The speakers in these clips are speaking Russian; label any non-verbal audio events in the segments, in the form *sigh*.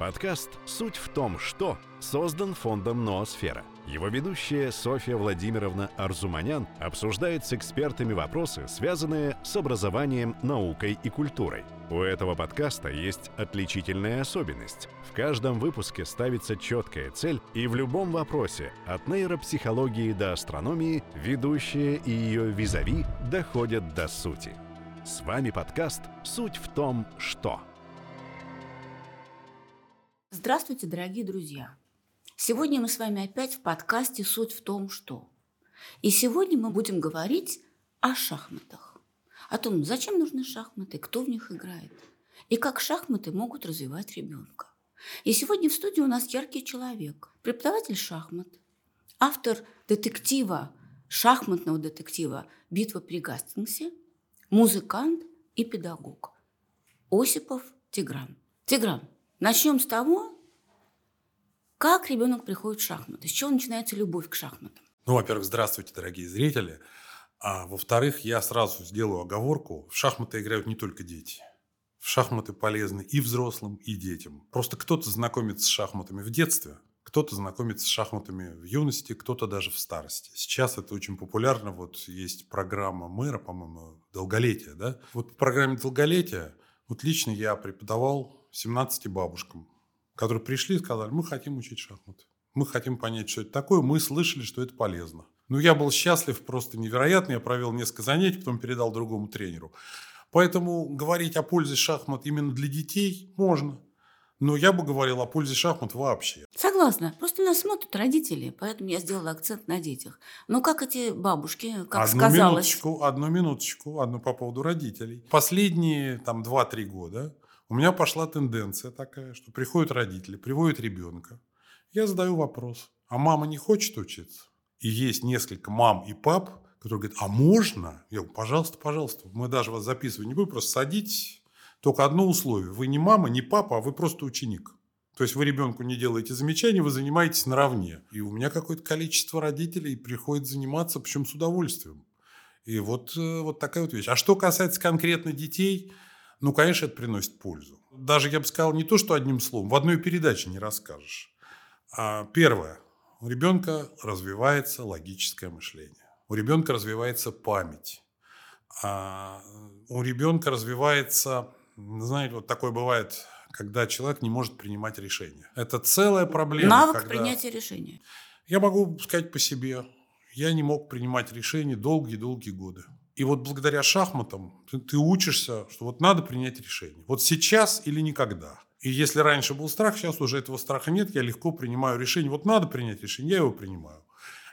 Подкаст «Суть в том, что» создан фондом «Ноосфера». Его ведущая Софья Владимировна Арзуманян обсуждает с экспертами вопросы, связанные с образованием, наукой и культурой. У этого подкаста есть отличительная особенность. В каждом выпуске ставится четкая цель, и в любом вопросе, от нейропсихологии до астрономии, ведущая и ее визави доходят до сути. С вами подкаст «Суть в том, что». Здравствуйте, дорогие друзья! Сегодня мы с вами опять в подкасте «Суть в том, что». И сегодня мы будем говорить о шахматах. О том, зачем нужны шахматы, кто в них играет, и как шахматы могут развивать ребенка. И сегодня в студии у нас яркий человек, преподаватель шахмат, автор детектива, шахматного детектива «Битва при Гастингсе», музыкант и педагог Осипов Тигран. Тигран, Начнем с того, как ребенок приходит в шахматы, с чего начинается любовь к шахматам. Ну, во-первых, здравствуйте, дорогие зрители. А во-вторых, я сразу сделаю оговорку. В шахматы играют не только дети. В шахматы полезны и взрослым, и детям. Просто кто-то знакомится с шахматами в детстве, кто-то знакомится с шахматами в юности, кто-то даже в старости. Сейчас это очень популярно. Вот есть программа мэра, по-моему, долголетие, да? Вот по программе долголетия, вот лично я преподавал 17 бабушкам, которые пришли и сказали, мы хотим учить шахматы. Мы хотим понять, что это такое. Мы слышали, что это полезно. Ну, я был счастлив просто невероятно. Я провел несколько занятий, потом передал другому тренеру. Поэтому говорить о пользе шахмат именно для детей можно. Но я бы говорил о пользе шахмат вообще. Согласна. Просто нас смотрят родители, поэтому я сделала акцент на детях. Но как эти бабушки, как одну сказалось... Минуточку, одну минуточку, одну по поводу родителей. Последние там 2-3 года у меня пошла тенденция такая, что приходят родители, приводят ребенка. Я задаю вопрос, а мама не хочет учиться? И есть несколько мам и пап, которые говорят, а можно? Я говорю, пожалуйста, пожалуйста. Мы даже вас записывать не будем, просто садитесь. Только одно условие. Вы не мама, не папа, а вы просто ученик. То есть вы ребенку не делаете замечаний, вы занимаетесь наравне. И у меня какое-то количество родителей приходит заниматься, причем с удовольствием. И вот, э, вот такая вот вещь. А что касается конкретно детей – ну, конечно, это приносит пользу. Даже, я бы сказал, не то, что одним словом, в одной передаче не расскажешь. А первое. У ребенка развивается логическое мышление. У ребенка развивается память. А у ребенка развивается, знаете, вот такое бывает, когда человек не может принимать решения. Это целая проблема. Навык когда... принятия решения. Я могу сказать по себе. Я не мог принимать решения долгие-долгие годы. И вот благодаря шахматам ты, ты учишься, что вот надо принять решение. Вот сейчас или никогда. И если раньше был страх, сейчас уже этого страха нет, я легко принимаю решение. Вот надо принять решение, я его принимаю.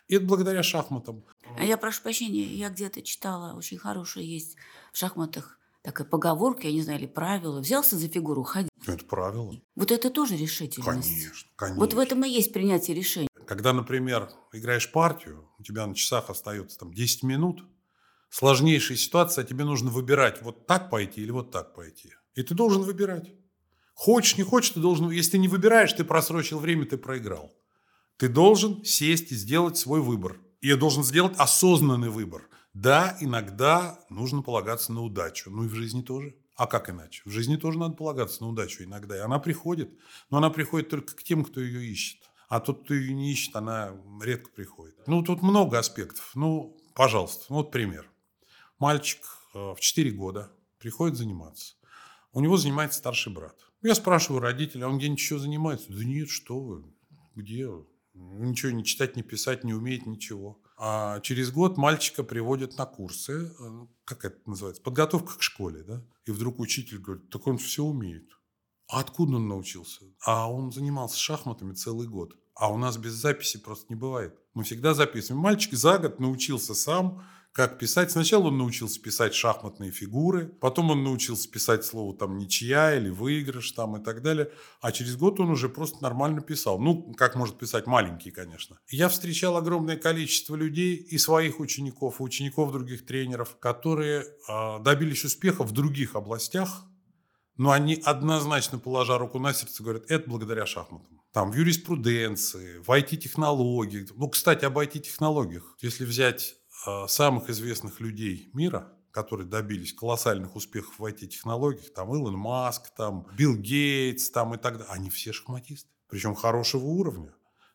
И это благодаря шахматам. А я прошу прощения, я где-то читала, очень хорошая есть в шахматах такая поговорка, я не знаю, или правило. Взялся за фигуру, ходи. Это правило. Вот это тоже решительность. Конечно, конечно. Вот в этом и есть принятие решений. Когда, например, играешь партию, у тебя на часах остается там 10 минут – сложнейшая ситуация, тебе нужно выбирать, вот так пойти или вот так пойти. И ты должен выбирать. Хочешь, не хочешь, ты должен... Если ты не выбираешь, ты просрочил время, ты проиграл. Ты должен сесть и сделать свой выбор. И должен сделать осознанный выбор. Да, иногда нужно полагаться на удачу. Ну и в жизни тоже. А как иначе? В жизни тоже надо полагаться на удачу иногда. И она приходит. Но она приходит только к тем, кто ее ищет. А тот, кто ее не ищет, она редко приходит. Ну, тут много аспектов. Ну, пожалуйста, вот пример. Мальчик э, в 4 года приходит заниматься. У него занимается старший брат. Я спрашиваю родителя, а он где-нибудь еще занимается? Да нет, что вы, где? Ничего не читать, не писать, не умеет ничего. А через год мальчика приводят на курсы, э, как это называется, подготовка к школе, да? И вдруг учитель говорит, так он все умеет. А откуда он научился? А он занимался шахматами целый год. А у нас без записи просто не бывает. Мы всегда записываем. Мальчик за год научился сам как писать. Сначала он научился писать шахматные фигуры, потом он научился писать слово там ничья или выигрыш там и так далее. А через год он уже просто нормально писал. Ну, как может писать маленький, конечно. Я встречал огромное количество людей и своих учеников, и учеников других тренеров, которые э, добились успеха в других областях, но они однозначно, положа руку на сердце, говорят, это благодаря шахматам. Там в юриспруденции, в IT-технологиях. Ну, кстати, об IT-технологиях. Если взять самых известных людей мира, которые добились колоссальных успехов в IT-технологиях, там Илон Маск, там Билл Гейтс, там и так далее, они все шахматисты. Причем хорошего уровня.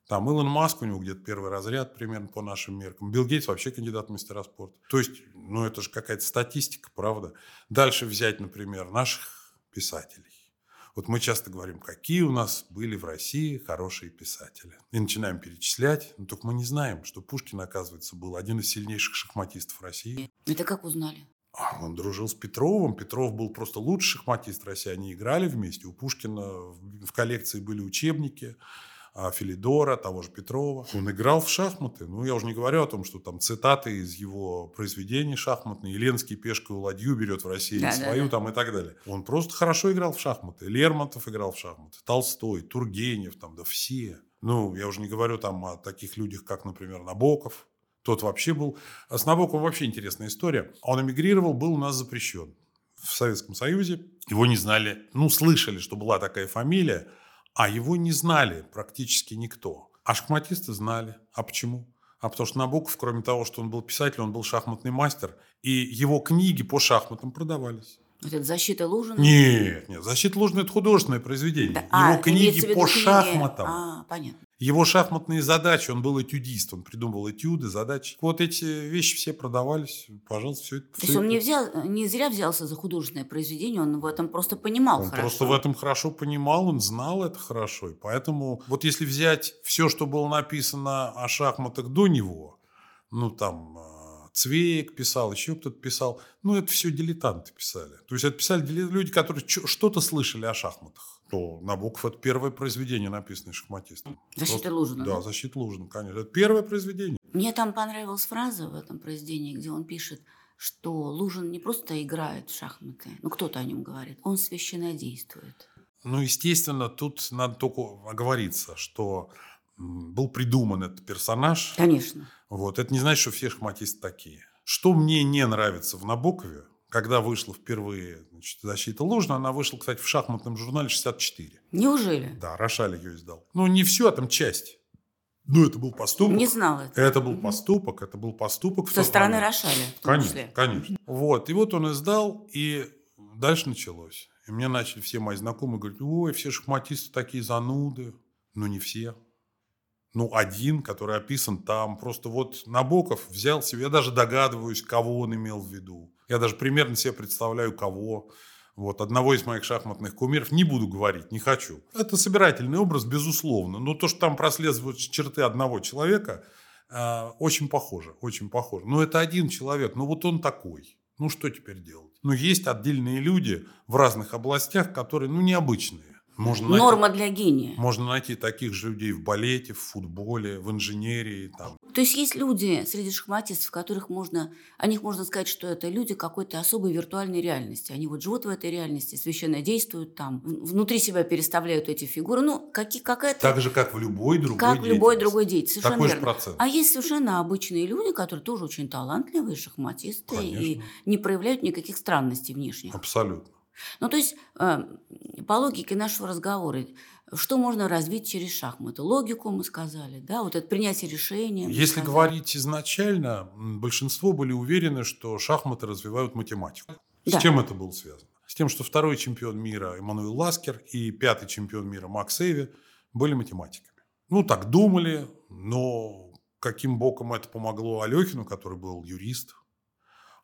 Там Илон Маск, у него где-то первый разряд примерно по нашим меркам. Билл Гейтс вообще кандидат в мастера спорта. То есть, ну это же какая-то статистика, правда. Дальше взять, например, наших писателей. Вот мы часто говорим, какие у нас были в России хорошие писатели. И начинаем перечислять, но только мы не знаем, что Пушкин, оказывается, был один из сильнейших шахматистов России. Это как узнали? А, он дружил с Петровым. Петров был просто лучший шахматист России. Они играли вместе. У Пушкина в коллекции были учебники. А, Филидора, того же Петрова. Он играл в шахматы. Ну, я уже не говорю о том, что там цитаты из его произведений шахматные. Еленский пешкой ладью берет в России да, свою да, да. там и так далее. Он просто хорошо играл в шахматы. Лермонтов играл в шахматы. Толстой, Тургенев, там, да все. Ну, я уже не говорю там о таких людях, как, например, Набоков. Тот вообще был... А с Набоковым вообще интересная история. Он эмигрировал, был у нас запрещен в Советском Союзе. Его не знали, ну, слышали, что была такая фамилия, а его не знали практически никто. А шахматисты знали. А почему? А потому что Набоков, кроме того, что он был писатель, он был шахматный мастер. И его книги по шахматам продавались. Это «Защита Лужина»? Нет, нет. «Защита Лужина» – это художественное произведение. Да, Его а, книги по книги... шахматам. А, понятно. Его шахматные задачи, он был этюдист, он придумывал этюды, задачи. Вот эти вещи все продавались, пожалуйста, все это. То есть он не, взял, не зря взялся за художественное произведение, он в этом просто понимал он хорошо. просто в этом хорошо понимал, он знал это хорошо. И поэтому вот если взять все, что было написано о шахматах до него, ну там а, Цвейк писал, еще кто-то писал. Ну, это все дилетанты писали. То есть это писали люди, которые что-то слышали о шахматах что Набоков – это первое произведение, написанное шахматистом. «Защита Лужина». Да, «Защита Лужина», конечно. Это первое произведение. Мне там понравилась фраза в этом произведении, где он пишет, что Лужин не просто играет в шахматы, ну кто-то о нем говорит, он священно действует. Ну, естественно, тут надо только оговориться, что был придуман этот персонаж. Конечно. Вот. Это не значит, что все шахматисты такие. Что мне не нравится в Набокове, когда вышла впервые значит, «Защита Лужина», она вышла, кстати, в шахматном журнале 64. Неужели? Да, Рошаль ее издал. Ну, не все, а там часть. Ну, это был поступок. Не знал это. Это был поступок, это был поступок. Со стороны Рошаля, Конечно, числе. конечно. Вот, и вот он издал, и дальше началось. И мне начали все мои знакомые говорить, ой, все шахматисты такие зануды. Ну, не все. Ну, один, который описан там. Просто вот Набоков взял себе, я даже догадываюсь, кого он имел в виду. Я даже примерно себе представляю, кого. Вот, одного из моих шахматных кумиров не буду говорить, не хочу. Это собирательный образ, безусловно. Но то, что там прослеживают черты одного человека, э, очень похоже, очень похоже. Но это один человек, ну вот он такой. Ну что теперь делать? Ну есть отдельные люди в разных областях, которые, ну, необычные. Можно Норма найти, для гения. Можно найти таких же людей в балете, в футболе, в инженерии. Там. То есть есть люди среди шахматистов, которых можно, о них можно сказать, что это люди какой-то особой виртуальной реальности. Они вот живут в этой реальности, священно действуют там, внутри себя переставляют эти фигуры. Ну, какие, какая-то... Так же, как в любой другой Как в любой другой деятельности. Совершенно Такой верно. же процент. А есть совершенно обычные люди, которые тоже очень талантливые шахматисты Конечно. и не проявляют никаких странностей внешних. Абсолютно. Ну, то есть, э, по логике нашего разговора, что можно развить через шахматы? Логику мы сказали, да, вот это принятие решения. Если сказали. говорить изначально, большинство были уверены, что шахматы развивают математику. С да. чем это было связано? С тем, что второй чемпион мира Эммануил Ласкер и пятый чемпион мира Макс Эйви были математиками. Ну, так думали, но каким боком это помогло Алехину, который был юрист,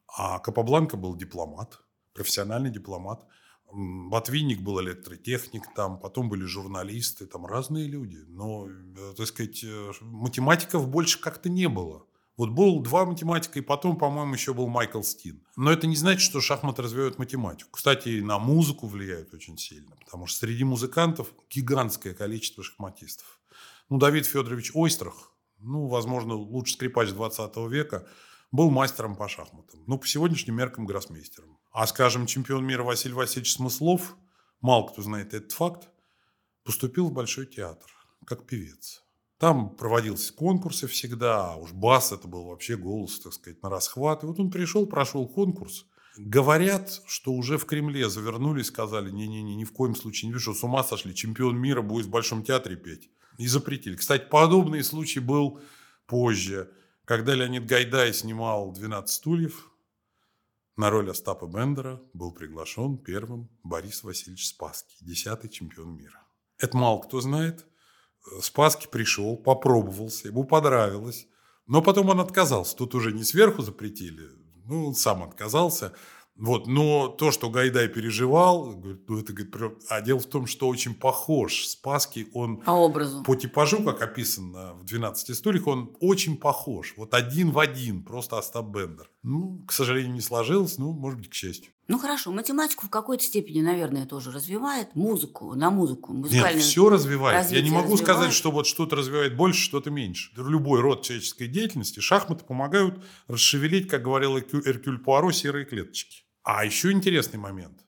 а Капабланка был дипломат – профессиональный дипломат. Ботвинник был электротехник, там, потом были журналисты, там разные люди. Но, э, так сказать, э, математиков больше как-то не было. Вот был два математика, и потом, по-моему, еще был Майкл Стин. Но это не значит, что шахматы развивают математику. Кстати, на музыку влияют очень сильно, потому что среди музыкантов гигантское количество шахматистов. Ну, Давид Федорович Ойстрах, ну, возможно, лучший скрипач 20 века, был мастером по шахматам. Ну, по сегодняшним меркам гроссмейстером. А, скажем, чемпион мира Василий Васильевич Смыслов, мало кто знает этот факт, поступил в Большой театр как певец. Там проводился конкурсы всегда, а уж бас это был вообще голос, так сказать, на расхват. И вот он пришел, прошел конкурс. Говорят, что уже в Кремле завернули, сказали, не-не-не, ни в коем случае не вижу, с ума сошли, чемпион мира будет в Большом театре петь. И запретили. Кстати, подобный случай был позже, когда Леонид Гайдай снимал «12 стульев», На роль Остапа Бендера был приглашен первым Борис Васильевич Спасский, десятый чемпион мира. Это мало кто знает. Спасский пришел, попробовался, ему понравилось. Но потом он отказался. Тут уже не сверху запретили, ну, он сам отказался. Вот, но то, что Гайдай переживал, говорит, ну это, говорит, а дело в том, что очень похож Спасский, он по образу, по типажу, как описано в 12 историях, он очень похож, вот один в один, просто Остап Бендер. Ну, к сожалению, не сложилось, ну, может быть, к счастью. Ну хорошо, математику в какой-то степени, наверное, тоже развивает, музыку, на музыку, Нет, все развивает. Я не могу развивает. сказать, что вот что-то развивает больше, что-то меньше. Любой род человеческой деятельности, шахматы помогают расшевелить, как говорил Эркюль Пуаро, серые клеточки. А еще интересный момент.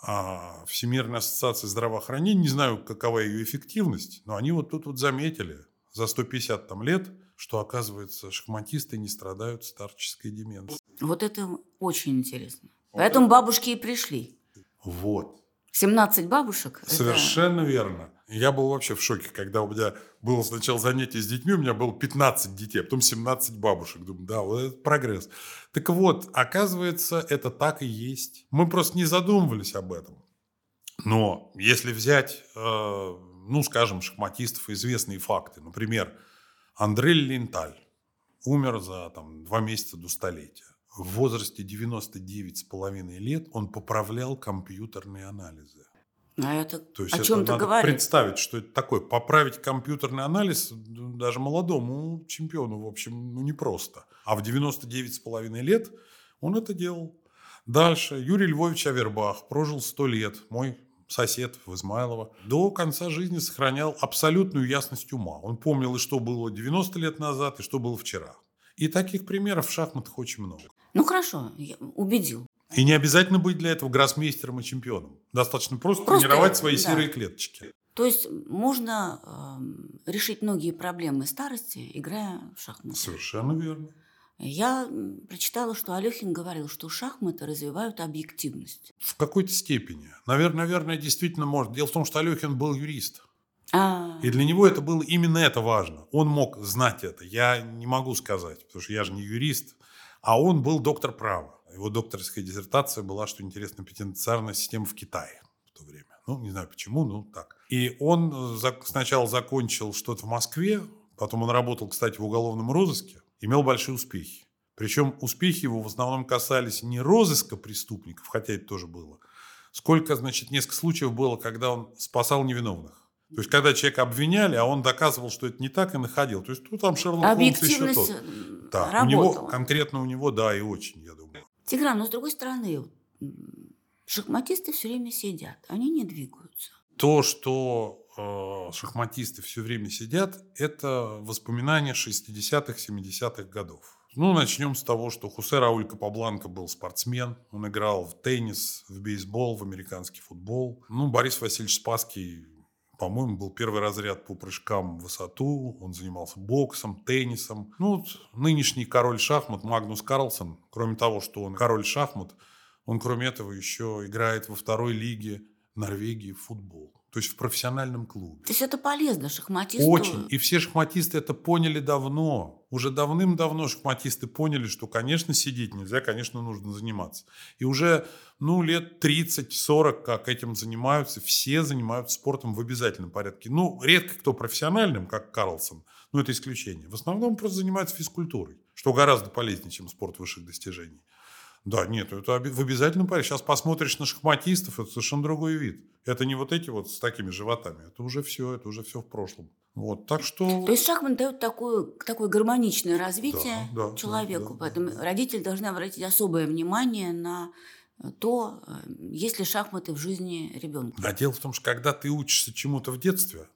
А, Всемирная ассоциация здравоохранения, не знаю, какова ее эффективность, но они вот тут вот заметили за 150 там лет, что, оказывается, шахматисты не страдают старческой деменцией. Вот это очень интересно. Вот Поэтому это... бабушки и пришли. Вот. 17 бабушек? Совершенно это... верно. Я был вообще в шоке, когда у меня было сначала занятие с детьми, у меня было 15 детей, а потом 17 бабушек. Думаю, да, вот это прогресс. Так вот, оказывается, это так и есть. Мы просто не задумывались об этом. Но если взять, э, ну, скажем, шахматистов, известные факты. Например, Андрей Линталь умер за там, два месяца до столетия. В возрасте 99,5 лет он поправлял компьютерные анализы. А это То есть о чем ты говоришь? представить, что это такое. Поправить компьютерный анализ даже молодому чемпиону, в общем, ну, непросто. А в 99,5 лет он это делал. Дальше Юрий Львович Авербах прожил 100 лет, мой сосед в Измайлово. До конца жизни сохранял абсолютную ясность ума. Он помнил, и что было 90 лет назад, и что было вчера. И таких примеров в шахматах очень много. Ну хорошо, я убедил. И не обязательно быть для этого гроссмейстером и чемпионом. Достаточно просто, просто тренировать свои да. серые клеточки. То есть можно э, решить многие проблемы старости, играя в шахматы. Совершенно верно. Я прочитала, что Алехин говорил, что шахматы развивают объективность. В какой-то степени. Наверное, наверное, действительно может. Дело в том, что Алехин был юрист. А-а-а. И для него это было именно это важно. Он мог знать это. Я не могу сказать, потому что я же не юрист. А он был доктор права. Его докторская диссертация была, что интересно, пенитенциарная система в Китае в то время. Ну, не знаю почему, ну так. И он э, сначала закончил что-то в Москве, потом он работал, кстати, в уголовном розыске, имел большие успехи. Причем успехи его в основном касались не розыска преступников, хотя это тоже было, сколько, значит, несколько случаев было, когда он спасал невиновных. То есть, когда человека обвиняли, а он доказывал, что это не так, и находил. То есть, ну, там Шерлок Холмс еще тот. Да, у него, конкретно у него, да, и очень, я думаю. Тигран, но с другой стороны, шахматисты все время сидят, они не двигаются. То, что э, шахматисты все время сидят, это воспоминания 60-х, 70-х годов. Ну, начнем с того, что Хусе Рауль Капабланка был спортсмен. Он играл в теннис, в бейсбол, в американский футбол. Ну, Борис Васильевич Спасский, по-моему, был первый разряд по прыжкам в высоту. Он занимался боксом, теннисом. Ну, вот нынешний король шахмат Магнус Карлсон, кроме того, что он король шахмат, он, кроме этого, еще играет во второй лиге Норвегии в футбол. То есть в профессиональном клубе. То есть это полезно шахматисту? Очень. И все шахматисты это поняли давно. Уже давным-давно шахматисты поняли, что, конечно, сидеть нельзя, конечно, нужно заниматься. И уже ну, лет 30-40, как этим занимаются, все занимаются спортом в обязательном порядке. Ну, редко кто профессиональным, как Карлсон, но это исключение. В основном просто занимаются физкультурой, что гораздо полезнее, чем спорт высших достижений. Да, нет, это в обязательном порядке. Сейчас посмотришь на шахматистов, это совершенно другой вид. Это не вот эти вот с такими животами. Это уже все, это уже все в прошлом. Вот, так что... То есть шахмат дает такое, такое гармоничное развитие да, да, человеку. Да, да, Поэтому да. родители должны обратить особое внимание на то, э, есть ли шахматы в жизни ребенка. Да, дело в том, что когда ты учишься чему-то в детстве,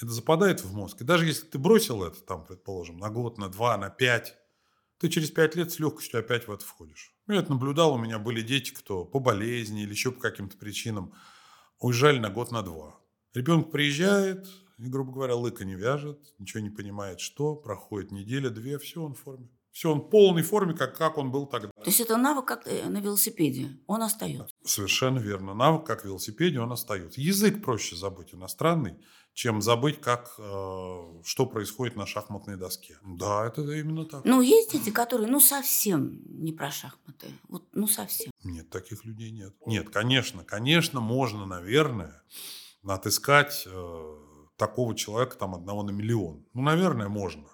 это западает в мозг. И даже если ты бросил это, там, предположим, на год, на два, на пять, ты через пять лет с легкостью опять в это входишь. Я это наблюдал, у меня были дети, кто по болезни или еще по каким-то причинам уезжали на год, на два. Ребенок приезжает, и, грубо говоря, лыка не вяжет, ничего не понимает, что, проходит неделя, две, все, он в форме. Все, он в полной форме, как, как он был тогда. То есть это навык как э, на велосипеде, он остается. Совершенно верно. Навык, как в велосипеде, он остается. Язык проще забыть иностранный, чем забыть, как, э, что происходит на шахматной доске. Да, это именно так. Ну, есть дети, которые, ну, совсем не про шахматы. Вот, ну, совсем. Нет, таких людей нет. Нет, конечно, конечно, можно, наверное, отыскать э, такого человека там одного на миллион. Ну, наверное, можно.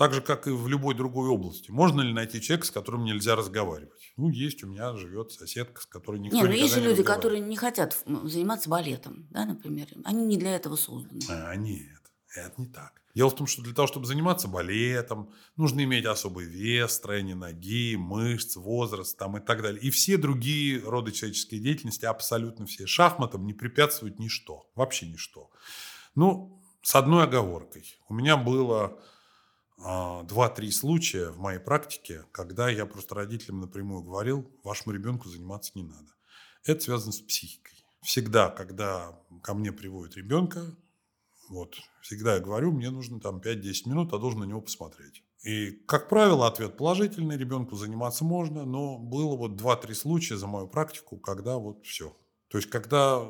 Так же, как и в любой другой области. Можно ли найти человека, с которым нельзя разговаривать? Ну, есть у меня живет соседка, с которой никто не, ну есть же люди, которые не хотят заниматься балетом, да, например. Они не для этого созданы. А, нет, это не так. Дело в том, что для того, чтобы заниматься балетом, нужно иметь особый вес, строение ноги, мышц, возраст там, и так далее. И все другие роды человеческой деятельности, абсолютно все, шахматам не препятствует ничто, вообще ничто. Ну, с одной оговоркой. У меня было два-три случая в моей практике, когда я просто родителям напрямую говорил, вашему ребенку заниматься не надо. Это связано с психикой. Всегда, когда ко мне приводят ребенка, вот, всегда я говорю, мне нужно там 5-10 минут, а должен на него посмотреть. И, как правило, ответ положительный, ребенку заниматься можно, но было вот 2-3 случая за мою практику, когда вот все. То есть, когда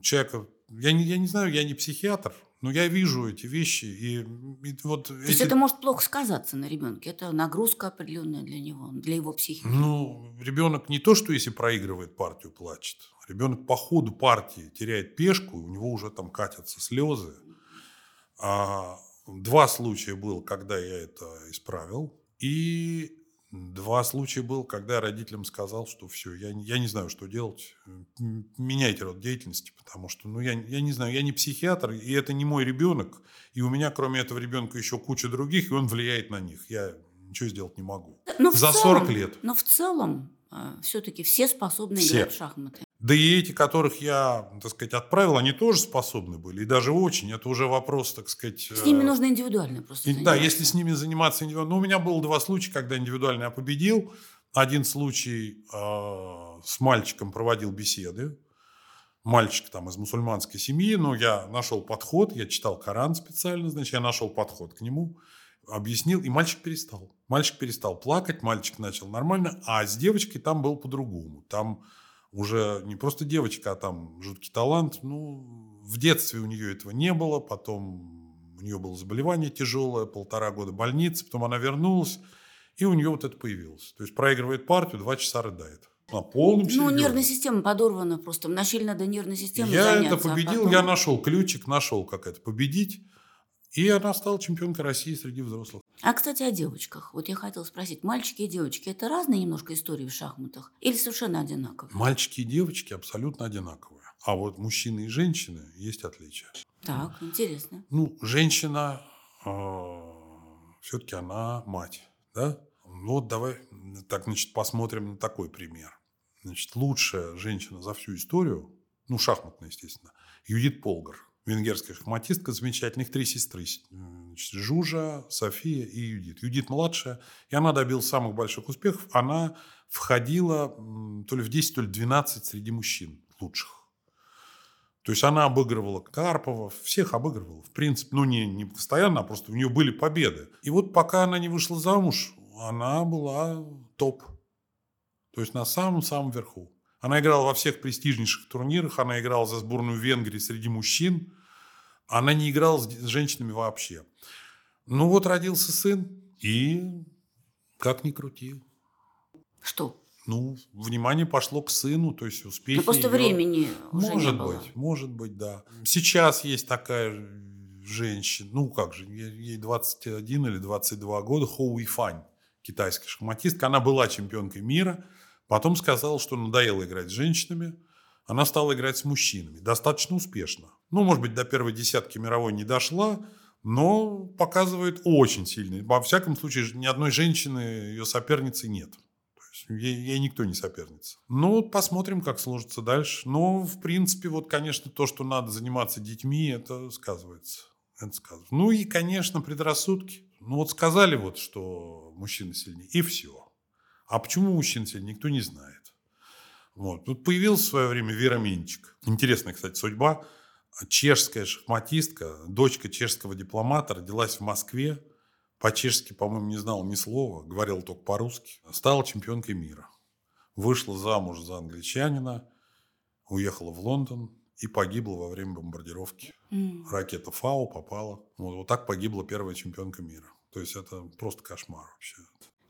человека, я не, я не знаю, я не психиатр, но я вижу эти вещи, и, и вот... То эти... есть это может плохо сказаться на ребенке? Это нагрузка определенная для него, для его психики? Ну, ребенок не то, что если проигрывает партию, плачет. Ребенок по ходу партии теряет пешку, у него уже там катятся слезы. А два случая было, когда я это исправил. И Два случая был, когда я родителям сказал, что все, я, я не знаю, что делать, меняйте род деятельности, потому что, ну, я, я не знаю, я не психиатр, и это не мой ребенок, и у меня, кроме этого ребенка, еще куча других, и он влияет на них. Я ничего сделать не могу. Но За целом, 40 лет. Но в целом э, все-таки все способны все. играть в шахматы. Да и эти, которых я, так сказать, отправил, они тоже способны были. И даже очень. Это уже вопрос, так сказать... С ними э, нужно индивидуально просто Да, если с ними заниматься индивидуально. Ну, у меня было два случая, когда индивидуально я победил. Один случай э, с мальчиком проводил беседы. Мальчик там из мусульманской семьи, но я нашел подход, я читал Коран специально, значит, я нашел подход к нему, объяснил, и мальчик перестал. Мальчик перестал плакать, мальчик начал нормально, а с девочкой там был по-другому. Там уже не просто девочка, а там жуткий талант. Ну, в детстве у нее этого не было, потом у нее было заболевание тяжелое, полтора года больницы, потом она вернулась, и у нее вот это появилось. То есть проигрывает партию, два часа рыдает. На полном серьезе. Ну, нервная система подорвана просто. Вначале надо нервной системой Я заняться, это победил, а потом... я нашел ключик, нашел, как это победить. И она стала чемпионкой России среди взрослых. А, кстати, о девочках. Вот я хотела спросить, мальчики и девочки – это разные немножко истории в шахматах или совершенно одинаковые? Мальчики и девочки абсолютно одинаковые. А вот мужчины и женщины есть отличия. Так, интересно. Ну, женщина, э, все-таки она мать, да? Ну, вот давай так, значит, посмотрим на такой пример. Значит, лучшая женщина за всю историю, ну, шахматная, естественно, Юдит Полгар – венгерская шахматистка замечательных, три сестры. Жужа, София и Юдит. Юдит младшая, и она добилась самых больших успехов. Она входила то ли в 10, то ли в 12 среди мужчин лучших. То есть она обыгрывала Карпова, всех обыгрывала. В принципе, ну не, не постоянно, а просто у нее были победы. И вот пока она не вышла замуж, она была топ. То есть на самом-самом верху. Она играла во всех престижнейших турнирах, она играла за сборную Венгрии среди мужчин, она не играла с женщинами вообще. Ну вот родился сын, и как ни крути. Что? Ну, внимание пошло к сыну, то есть успехи. Ну, просто ее... времени уже Может не было. быть, может быть, да. Сейчас есть такая женщина, ну как же, ей 21 или 22 года, Хоу Ифань, китайская шахматистка. Она была чемпионкой мира – Потом сказала, что надоело играть с женщинами. Она стала играть с мужчинами. Достаточно успешно. Ну, может быть, до первой десятки мировой не дошла, но показывает очень сильно. Во всяком случае, ни одной женщины ее соперницы нет. То есть ей, ей никто не соперница. Ну, посмотрим, как сложится дальше. Но, в принципе, вот, конечно, то, что надо заниматься детьми, это сказывается. Это сказывается. Ну и, конечно, предрассудки. Ну вот сказали вот, что мужчина сильнее, и все. А почему мужчин сегодня никто не знает. Вот. Тут появился в свое время Вера Минчик. Интересная, кстати, судьба. Чешская шахматистка, дочка чешского дипломата, родилась в Москве. По-чешски, по-моему, не знал ни слова, говорил только по-русски. Стала чемпионкой мира. Вышла замуж за англичанина, уехала в Лондон и погибла во время бомбардировки. М. Ракета Фау попала. Вот, вот так погибла первая чемпионка мира. То есть это просто кошмар вообще.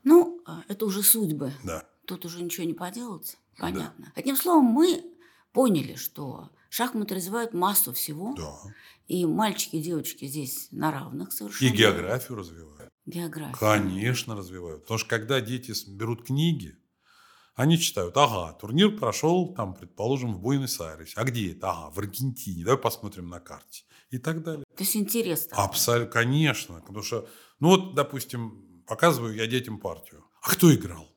Ну, а, это уже судьбы. Да. Тут уже ничего не поделать. Понятно. Одним словом, мы поняли, что шахматы развивают массу всего. Да. И мальчики и девочки здесь на равных совершенно. И географию развивают. География. Конечно, развивают. Потому что когда дети берут книги, они читают, ага, турнир прошел, там, предположим, в Буэнос-Айресе. А где это? Ага, в Аргентине. Давай посмотрим на карте. И так далее. То есть интерес. такой. Абсолютно, конечно. Потому что, ну вот, допустим, показываю я детям партию. А кто играл?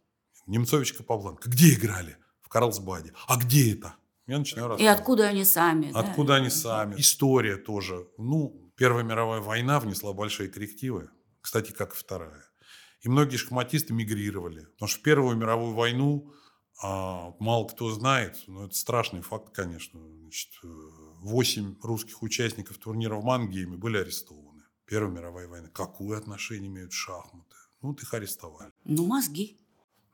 Немцович Капабланка. Где играли? Карлсбаде. А где это? Я начинаю И рассказывать. откуда они сами? да? Откуда они сами? История тоже. Ну, Первая мировая война внесла большие коррективы. Кстати, как и Вторая. И многие шахматисты мигрировали. Потому что в Первую мировую войну а, мало кто знает, но это страшный факт, конечно. Значит, э, восемь русских участников турнира в Мангейме были арестованы. Первая мировая война. Какое отношение имеют шахматы? Ну, вот их арестовали. Ну, мозги.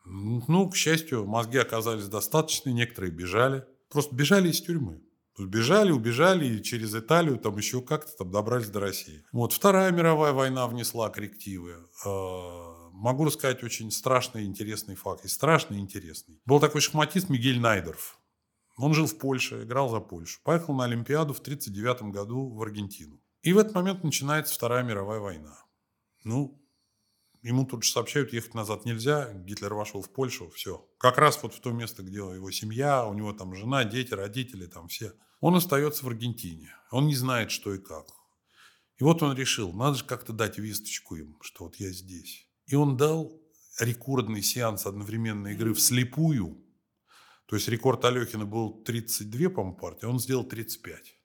Ну, к счастью, мозги оказались достаточны, некоторые бежали. Просто бежали из тюрьмы. Бежали, убежали и через Италию там еще как-то там добрались до России. Вот Вторая мировая война внесла коррективы. Э, Могу рассказать очень страшный и интересный факт. И страшный, и интересный. Был такой шахматист Мигель Найдеров. Он жил в Польше, играл за Польшу. Поехал на Олимпиаду в 1939 году в Аргентину. И в этот момент начинается Вторая мировая война. Ну, Ему тут же сообщают, ехать назад нельзя. Гитлер вошел в Польшу, все. Как раз вот в то место, где его семья, у него там жена, дети, родители, там все. Он остается в Аргентине. Он не знает, что и как. И вот он решил, надо же как-то дать весточку им, что вот я здесь. И он дал рекордный сеанс одновременной игры вслепую. То есть рекорд Алехина был 32, по-моему, партии, а он сделал 35.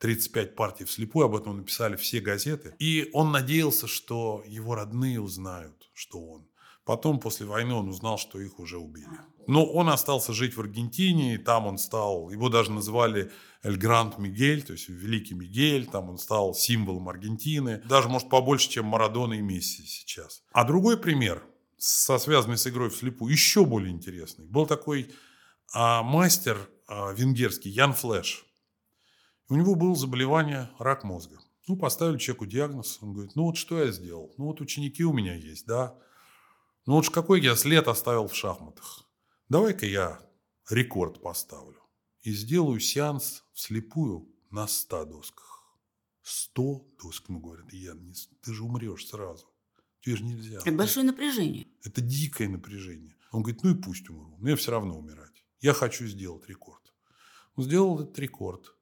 35 партий вслепую, об этом написали все газеты. И он надеялся, что его родные узнают, что он. Потом, после войны, он узнал, что их уже убили. Но он остался жить в Аргентине, и там он стал, его даже называли Эль Гранд Мигель, то есть Великий Мигель, там он стал символом Аргентины. Даже, может, побольше, чем Марадона и Месси сейчас. А другой пример, со связанный с игрой вслепую, еще более интересный. Был такой а, мастер а, венгерский Ян Флэш. У него было заболевание рак мозга. Ну, поставили человеку диагноз. Он говорит, ну вот что я сделал? Ну вот ученики у меня есть, да. Ну вот какой я след оставил в шахматах. Давай-ка я рекорд поставлю. И сделаю сеанс вслепую на 100 досках. 100 доск, ему говорят, я не, ты же умрешь сразу. Тебе же нельзя. Это большое напряжение. Это дикое напряжение. Он говорит, ну и пусть умру. Мне все равно умирать. Я хочу сделать рекорд. Он сделал этот рекорд.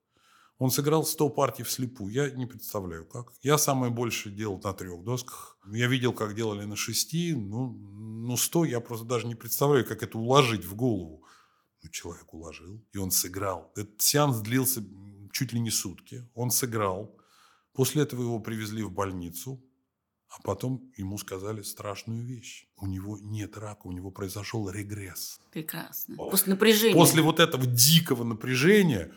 Он сыграл 100 партий вслепую. Я не представляю, как. Я самое больше делал на трех досках. Я видел, как делали на шести. Ну, ну 100 я просто даже не представляю, как это уложить в голову. Ну, человек уложил, и он сыграл. Этот сеанс длился чуть ли не сутки. Он сыграл. После этого его привезли в больницу. А потом ему сказали страшную вещь. У него нет рака, у него произошел регресс. Прекрасно. После напряжения. После вот этого дикого напряжения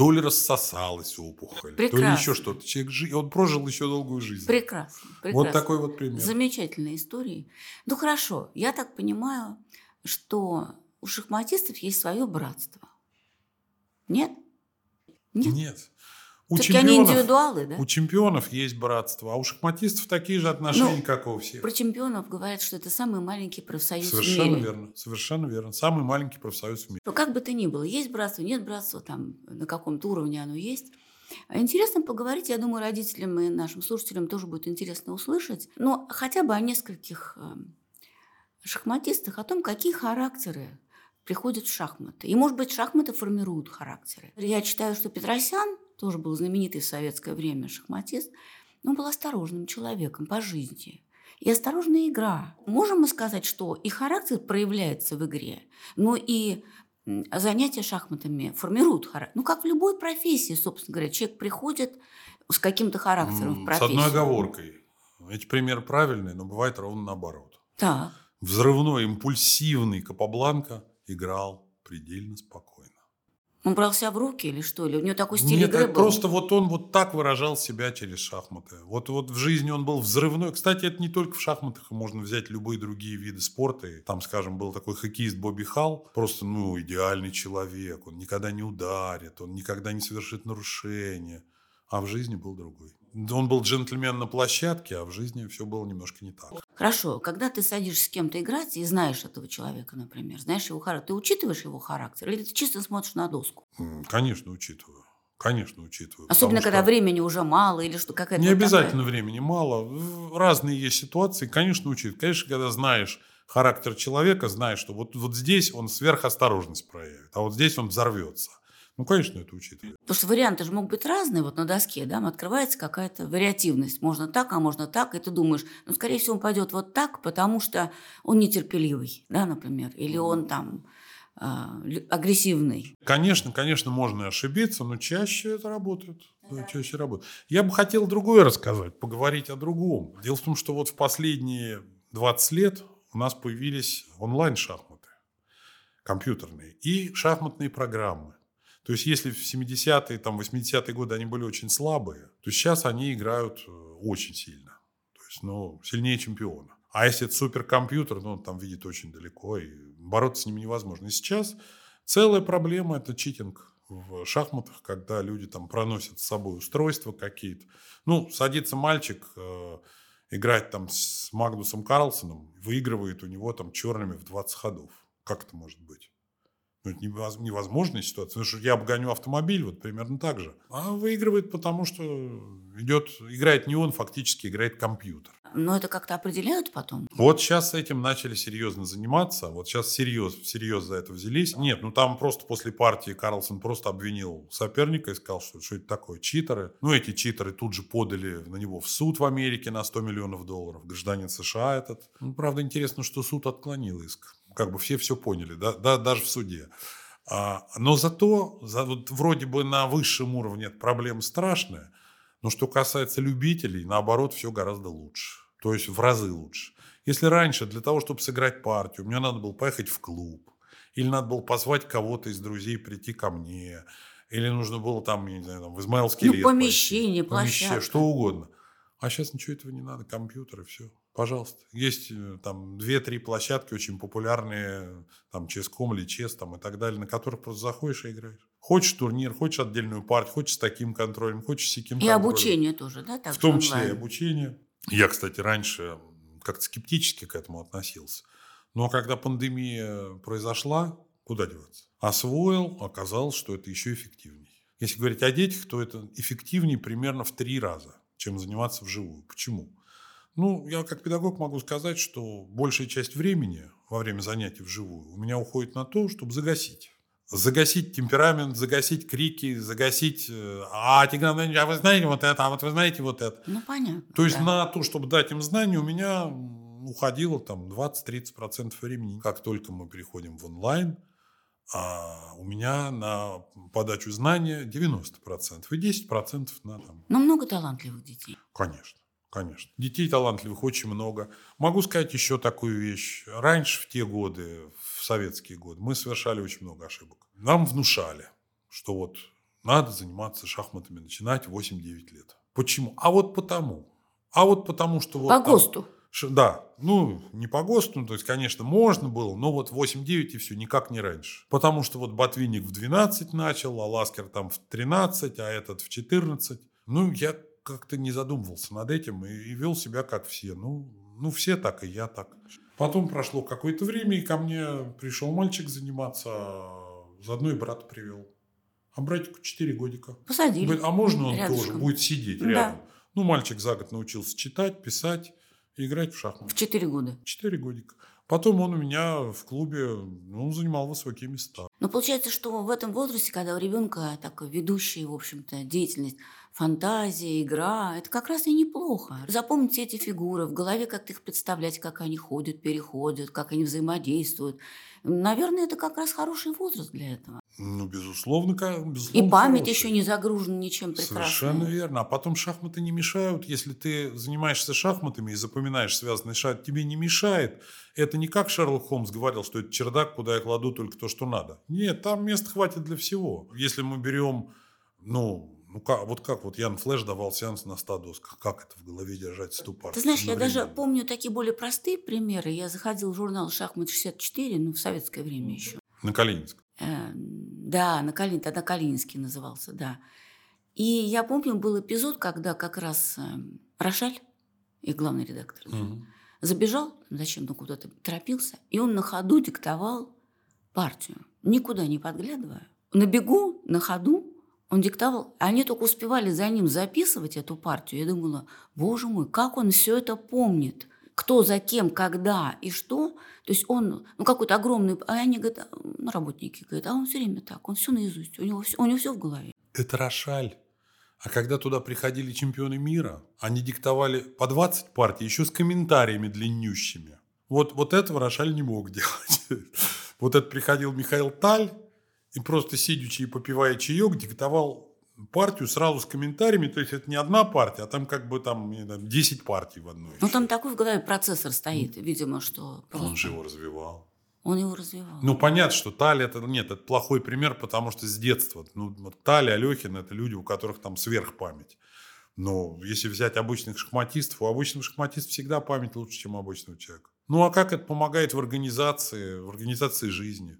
то ли рассосалась опухоль, то ли Прекрасно. еще что-то. Человек жи... Он прожил еще долгую жизнь. Прекрасно. прекрасно. Вот такой вот пример. Замечательные истории. Ну хорошо, я так понимаю, что у шахматистов есть свое братство. Нет? Нет. Нет. У они чемпионов, индивидуалы, да? у чемпионов есть братство, а у шахматистов такие же отношения, Ну, как у всех. Про чемпионов говорят, что это самый маленький профсоюз в Совершенно мире. верно. Совершенно верно. Самый маленький профсоюз в мире. Ну, как бы то ни было, есть братство, нет братства, там на каком-то уровне оно есть. Интересно поговорить, я думаю, родителям и нашим слушателям тоже будет интересно услышать, но хотя бы о нескольких э, шахматистах, о том, какие характеры приходят в шахматы. И, может быть, шахматы формируют характеры. Я читаю, что Петросян, тоже был знаменитый в советское время шахматист, но был осторожным человеком по жизни. И осторожная игра. Можем мы сказать, что и характер проявляется в игре, но и занятия шахматами формируют характер. Ну, как в любой профессии, собственно говоря. Человек приходит с каким-то характером в М, С профессию. одной оговоркой. Эти примеры правильные, но бывает ровно наоборот. Так. Взрывной, импульсивный Капабланка играл предельно спокойно. Он брал себя в руки или что? Или у него такой стиль Нет, игры был? просто вот он вот так выражал себя через шахматы. Вот, вот в жизни он был взрывной. Кстати, это не только в шахматах, можно взять любые другие виды спорта. И там, скажем, был такой хоккеист Бобби Халл, просто, ну, идеальный человек. Он никогда не ударит, он никогда не совершит нарушения. А в жизни был другой. Он был джентльмен на площадке, а в жизни все было немножко не так. Хорошо, когда ты садишься с кем-то играть и знаешь этого человека, например, знаешь его характер, ты учитываешь его характер или ты чисто смотришь на доску? Конечно, учитываю. Конечно, учитываю. Особенно, когда что- времени уже мало или что какая-то... Не вот такая- обязательно времени мало. Разные есть ситуации. Конечно, учит. Конечно, когда знаешь характер человека, знаешь, что вот, вот здесь он сверхосторожность проявит, а вот здесь он взорвется. Ну, конечно, это учитывает. Потому что варианты же могут быть разные вот на доске, да, открывается какая-то вариативность. Можно так, а можно так, и ты думаешь, ну, скорее всего, он пойдет вот так, потому что он нетерпеливый, да, например, или он там лю- агрессивный. Конечно, конечно, можно ошибиться, но чаще это работает. Да, чаще работает. Я бы хотел другое рассказать, поговорить о другом. Дело в том, что вот в последние 20 лет у нас появились онлайн-шахматы, компьютерные, и шахматные программы. То есть, если в 70-е, там, 80-е годы они были очень слабые, то сейчас они играют э, очень сильно. То есть, ну, сильнее чемпиона. А если это суперкомпьютер, ну, он там видит очень далеко, и бороться с ним невозможно. И сейчас целая проблема – это читинг в шахматах, когда люди там проносят с собой устройства какие-то. Ну, садится мальчик, э, играть там с Магнусом Карлсоном, выигрывает у него там черными в 20 ходов. Как это может быть? Ну, это невоз- невозможная ситуация. Потому что я обгоню автомобиль, вот примерно так же. А выигрывает, потому что идет, играет не он, фактически играет компьютер. Но это как-то определяют потом. Вот сейчас с этим начали серьезно заниматься. Вот сейчас серьез, всерьез за это взялись. Нет, ну там просто после партии Карлсон просто обвинил соперника и сказал, что, что это такое, читеры. Ну, эти читеры тут же подали на него в суд в Америке на 100 миллионов долларов. Гражданин США этот. Ну, правда, интересно, что суд отклонил иск. Как бы все все поняли, да, да даже в суде. А, но зато, за, вот вроде бы на высшем уровне эта проблема страшная, но что касается любителей, наоборот, все гораздо лучше. То есть в разы лучше. Если раньше для того, чтобы сыграть партию, мне надо было поехать в клуб, или надо было позвать кого-то из друзей прийти ко мне, или нужно было там, я не знаю, там, в Измаилский Ну, лес помещение, пойти, помещение, площадка. что угодно. А сейчас ничего этого не надо, компьютер и все. Пожалуйста. Есть э, там две-три площадки очень популярные, там Ческом или Чес там, и так далее, на которых просто заходишь и играешь. Хочешь турнир, хочешь отдельную партию, хочешь с таким контролем, хочешь с таким И контролем. обучение тоже, да? Так В том же числе и онлайн? обучение. Я, кстати, раньше как-то скептически к этому относился. Но когда пандемия произошла, куда деваться? Освоил, оказалось, что это еще эффективнее. Если говорить о детях, то это эффективнее примерно в три раза, чем заниматься вживую. Почему? Ну, я как педагог могу сказать, что большая часть времени во время занятий вживую у меня уходит на то, чтобы загасить. Загасить темперамент, загасить крики, загасить... э, А, Тигран а вы знаете вот это, а вот вы знаете вот это. Ну, понятно. То есть да. на то, чтобы дать им знания, у меня уходило там 20-30% времени. Как только мы переходим в онлайн, а у меня на подачу знания 90%. И 10% на там, Но много талантливых детей. Конечно, конечно. Детей талантливых очень много. Могу сказать еще такую вещь. Раньше, в те годы, в советские годы, мы совершали очень много ошибок. Нам внушали, что вот надо заниматься шахматами, начинать в 8-9 лет. Почему? А вот потому. А вот потому, что вот... По там- ГОСТу. Ш- Да, ну, не по ГОСТу, ну, то есть, конечно, можно было, но вот 8-9 и все, никак не раньше. Потому что вот Ботвинник в 12 начал, а Ласкер там в 13, а этот в 14. Ну, я как-то не задумывался над этим и, и вел себя как все. Ну, ну, все так, и я так. Потом прошло какое-то время, и ко мне пришел мальчик заниматься, а заодно и брата привел. А братику 4 годика. Посадили. Говорит, а можно он тоже Рядышком. будет сидеть Да. рядом? Ну, мальчик за год научился читать, писать играть в шахматы. В 4 года. Четыре годика. Потом он у меня в клубе ну, занимал высокие места. Но получается, что в этом возрасте, когда у ребенка такая ведущая, в общем-то, деятельность, фантазия, игра, это как раз и неплохо. Запомнить эти фигуры, в голове как-то их представлять, как они ходят, переходят, как они взаимодействуют. Наверное, это как раз хороший возраст для этого. Ну, безусловно, как, И безусловно, память хороший. еще не загружена ничем прекрасным. Совершенно верно. А потом шахматы не мешают. Если ты занимаешься шахматами и запоминаешь связанный шаг, тебе не мешает. Это не как Шерлок Холмс говорил, что это чердак, куда я кладу только то, что надо. Нет, там места хватит для всего. Если мы берем, ну, ну как, вот как вот Ян Флэш давал сеанс на 100 досках. Как это в голове держать 100 партий? Ты знаешь, я даже помню такие более простые примеры. Я заходил в журнал «Шахмат-64», ну, в советское время еще. На Калининск. Э, Да, на Калин, тогда Калининский назывался, да. И я помню, был эпизод, когда как раз э, Рошаль, их главный редактор, да, Мгм. забежал, зачем-то куда-то торопился, и он на ходу диктовал партию, никуда не подглядывая. На бегу, на ходу он диктовал. Они только успевали за ним записывать эту партию. Я думала, боже мой, как он все это помнит. Кто за кем, когда и что. То есть он, ну, какой-то огромный... А они говорят, а, ну, работники говорят, а он все время так, он все наизусть, у него все, у него все в голове. Это Рошаль. А когда туда приходили чемпионы мира, они диктовали по 20 партий, еще с комментариями длиннющими. Вот, вот этого Рошаль не мог *laughs* делать. Вот это приходил Михаил Таль, и просто сидячи и попивая чаек, диктовал партию сразу с комментариями. То есть это не одна партия, а там как бы там не знаю, 10 партий в одной. Ну, там такой в голове процессор стоит, видимо, что... Он просто- же его развивал. Он его развивал. Ну, понятно, что Талия это нет, это плохой пример, потому что с детства. Ну, вот Талия, Алехин это люди, у которых там сверхпамять. Но если взять обычных шахматистов, у обычного шахматиста всегда память лучше, чем у обычного человека. Ну, а как это помогает в организации, в организации жизни?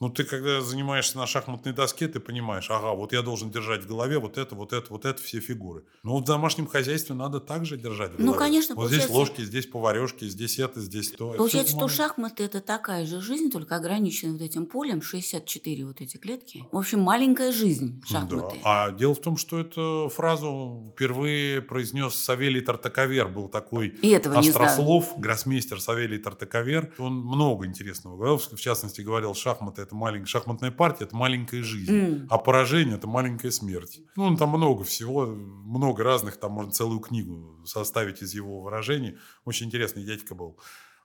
Ну, ты когда занимаешься на шахматной доске, ты понимаешь, ага, вот я должен держать в голове вот это, вот это, вот это, все фигуры. Вот в домашнем хозяйстве надо также держать в Ну, голове. конечно, Вот здесь ложки, здесь поварешки, здесь это, здесь то. Получается, что шахматы это такая же жизнь, только ограничена вот этим полем, 64 вот эти клетки. В общем, маленькая жизнь шахматы. Да. А дело в том, что эту фразу впервые произнес Савелий Тартаковер. Был такой И этого острослов, гроссмейстер Савелий Тартаковер. Он много интересного говорил. В частности, говорил, шахматы – это маленькая шахматная партия, это маленькая жизнь. М. А поражение – это маленькая смерть. Ну, там много всего, много разных, там можно целую книгу составить из его выражений. Очень интересный дядька был.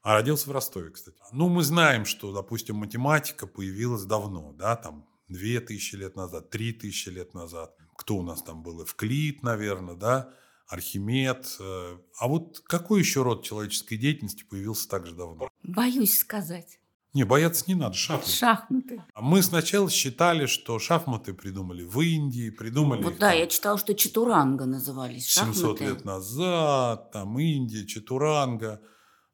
А родился в Ростове, кстати. Ну, мы знаем, что, допустим, математика появилась давно, да, там, две тысячи лет назад, три тысячи лет назад. Кто у нас там был? Эвклид, наверное, да, Архимед. э, А вот какой еще род человеческой деятельности появился так же давно? Боюсь сказать. Не, бояться не надо, шахматы. Шахматы. А Мы сначала считали, что шахматы придумали в Индии, придумали Вот их да, там я читала, что чатуранга назывались 700 шахматы. лет назад, там Индия, Чатуранга.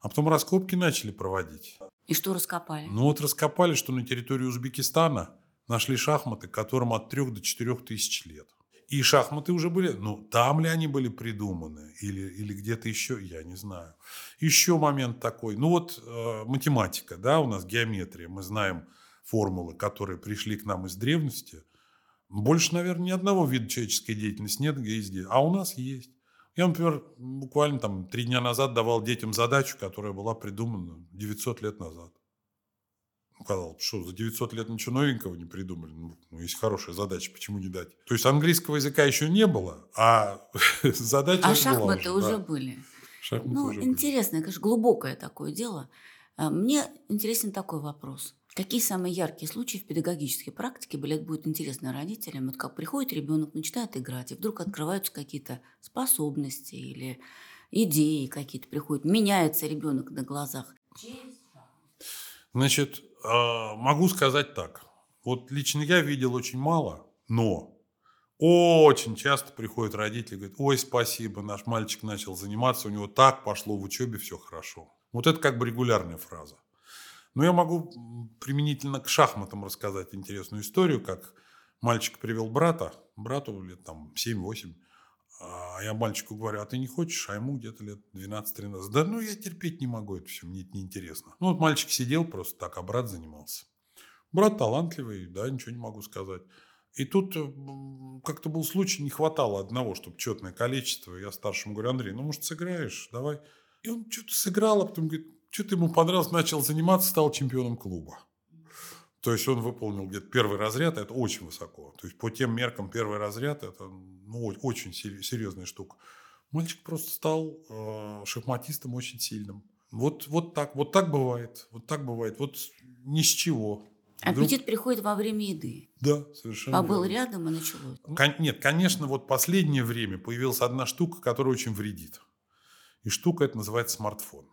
А потом раскопки начали проводить. И что раскопали? Ну вот раскопали, что на территории Узбекистана нашли шахматы, которым от 3 до 4 тысяч лет. И шахматы уже были, ну там ли они были придуманы или, или где-то еще, я не знаю. Еще момент такой, ну вот э, математика, да, у нас геометрия, мы знаем формулы, которые пришли к нам из древности. Больше, наверное, ни одного вида человеческой деятельности нет, где есть. А у нас есть. Я, например, буквально там три дня назад давал детям задачу, которая была придумана 900 лет назад. Казалось, бы, что за 900 лет ничего новенького не придумали. Ну, ну, есть хорошая задача, почему не дать? То есть английского языка еще не было, а *laughs* задача А шахматы уже да. были. Шахматы Ну, уже были. интересное, конечно, глубокое такое дело. А, Мне интересен такой вопрос. Какие самые яркие случаи в педагогической практике, блядь, будет интересно родителям? Вот как приходит ребенок, начинает играть, и вдруг открываются какие-то способности или идеи какие-то приходят, меняется ребенок на глазах. Значит, могу сказать так. Вот лично я видел очень мало, но очень часто приходят родители и говорят, ой, спасибо, наш мальчик начал заниматься, у него так пошло в учебе, все хорошо. Вот это как бы регулярная фраза. Но я могу применительно к шахматам рассказать интересную историю, как мальчик привел брата, брату лет там 7-8, а я мальчику говорю, а ты не хочешь? А ему где-то лет 12-13. Да ну я терпеть не могу это все, мне это неинтересно. Ну вот мальчик сидел просто так, а брат занимался. Брат талантливый, да, ничего не могу сказать. И тут э, как-то был случай, не хватало одного, чтобы четное количество. Я старшему говорю, Андрей, ну может сыграешь, давай. И он что-то сыграл, а потом говорит, что-то ему понравилось, начал заниматься, стал чемпионом клуба. То есть он выполнил где-то первый разряд, это очень высоко. То есть по тем меркам первый разряд это ну, очень сер- серьезная штука. Мальчик просто стал э, шахматистом очень сильным. Вот, вот так, вот так бывает, вот так бывает, вот ни с чего. Вдруг- Аппетит приходит во время еды. Да, совершенно Побыл верно. рядом и началось. Кон- Нет, конечно, вот последнее время появилась одна штука, которая очень вредит. И штука это называется смартфон.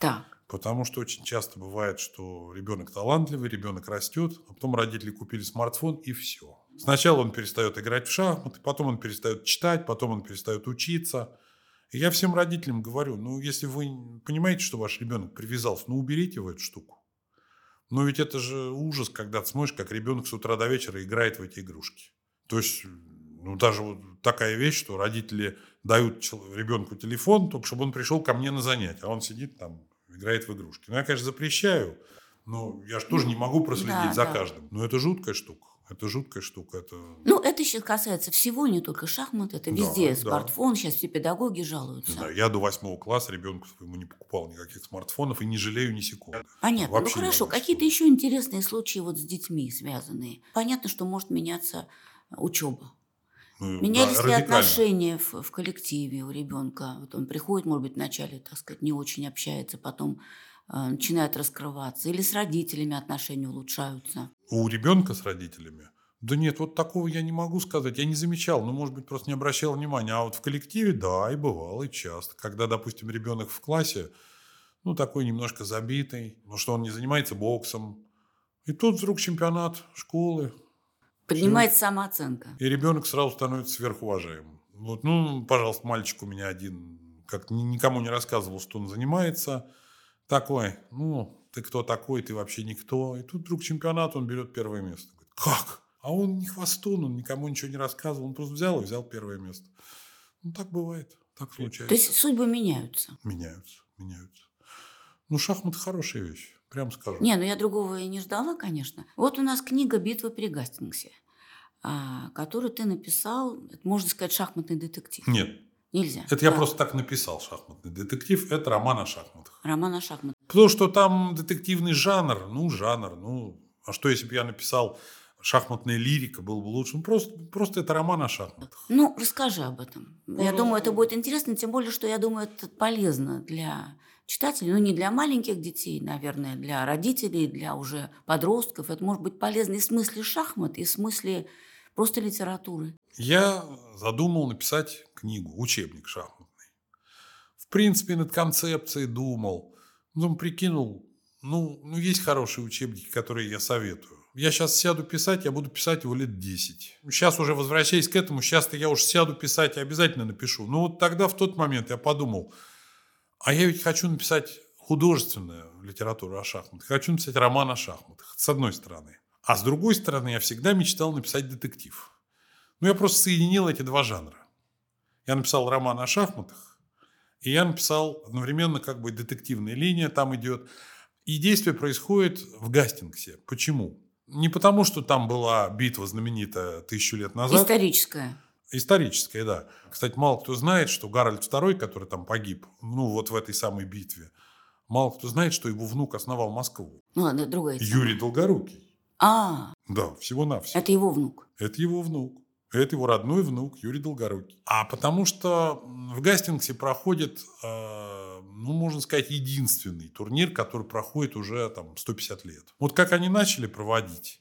Так. Потому что очень часто бывает, что ребенок талантливый, ребенок растет, а потом родители купили смартфон и все. Сначала он перестает играть в шахматы, потом он перестает читать, потом он перестает учиться. И я всем родителям говорю, ну, если вы понимаете, что ваш ребенок привязался, ну, уберите его эту штуку. Но ведь это же ужас, когда ты смотришь, как ребенок с утра до вечера играет в эти игрушки. То есть, ну, даже вот такая вещь, что родители дают ребенку телефон, только чтобы он пришел ко мне на занятия, а он сидит там, играет в игрушки. Ну, я, конечно, запрещаю, но я же тоже не могу проследить да, за да. каждым. Но это жуткая штука. Это жуткая штука. Это... Ну, это сейчас касается всего, не только шахмат, это Да, везде да. смартфон. Сейчас все педагоги жалуются. знаю, я до восьмого класса ребенку своему не покупал никаких смартфонов и не жалею ни секунды. Понятно. Вообще ну хорошо, какие-то еще интересные случаи вот с детьми связанные. Понятно, что может меняться учеба. Ну, Менялись да, ли радикально. отношения в, в коллективе у ребенка? Вот он приходит, может быть, вначале, так сказать, не очень общается, потом э, начинает раскрываться. Или с родителями отношения улучшаются. У ребенка с родителями? Да нет, вот такого я не могу сказать. Я не замечал, ну, может быть, просто не обращал внимания. А вот в коллективе, да, и бывало, и часто. Когда, допустим, ребенок в классе, ну, такой немножко забитый, ну, что он не занимается боксом. И тут вдруг чемпионат школы, Принимает самооценка. и ребенок сразу становится сверхуважаемым. Вот, ну, пожалуйста, мальчик у меня один, как ни- никому не рассказывал, что он занимается. Такой, ну, ты кто такой, ты вообще никто. И тут вдруг чемпионат, он берет первое место. Говорит, как? А он не хвостун, он никому ничего не рассказывал, он просто взял и взял первое место. Ну, так бывает, так случается. То есть судьбы меняются. Меняются, меняются. Ну, шахматы хорошая вещь, прям скажу. Не, ну я другого и не ждала, конечно. Вот у нас книга «Битва при Гастингсе», а, которую ты написал, можно сказать, шахматный детектив. Нет, Нельзя. это я Да. просто так написал, шахматный детектив. Это роман о шахматах. Роман о шахматах. Потому что там детективный жанр, ну, жанр, ну, а что если бы я написал шахматная лирика, было бы лучше? Ну, просто, просто это роман о шахматах. Ну, расскажи об этом. Я Ну, думаю, это будет интересно, тем более, что я думаю, это полезно для читателей, ну, не для маленьких детей, наверное, для родителей, для уже подростков. Это может быть полезно и в смысле шахмат, и в смысле просто литературы. Я задумал написать книгу, учебник шахматный. В принципе, над концепцией думал. Ну, прикинул, ну, ну, есть хорошие учебники, которые я советую. Я сейчас сяду писать, я буду писать его лет 10. Сейчас уже возвращаясь к этому, сейчас-то я уж сяду писать и обязательно напишу. Но вот тогда, в тот момент, я подумал, а я ведь хочу написать художественную литературу о шахматах. Хочу написать роман о шахматах, с одной стороны. А с другой стороны, я всегда мечтал написать детектив. Ну, я просто соединил эти два жанра. Я написал роман о шахматах, и я написал одновременно как бы детективная линия там идет. И действие происходит в Гастингсе. Почему? Не потому, что там была битва знаменитая тысячу лет назад. Историческая. Историческая, да. Кстати, мало кто знает, что Гарольд II, который там погиб, ну вот в этой самой битве, мало кто знает, что его внук основал Москву. Ну ладно, другая тема. Юрий Долгорукий. А, Да, всего-навсего. это его внук. Это его внук. Это его родной внук Юрий Долгорукий. А потому что в Гастингсе проходит, э, ну, можно сказать, единственный турнир, который проходит уже там 150 лет. Вот как они начали проводить,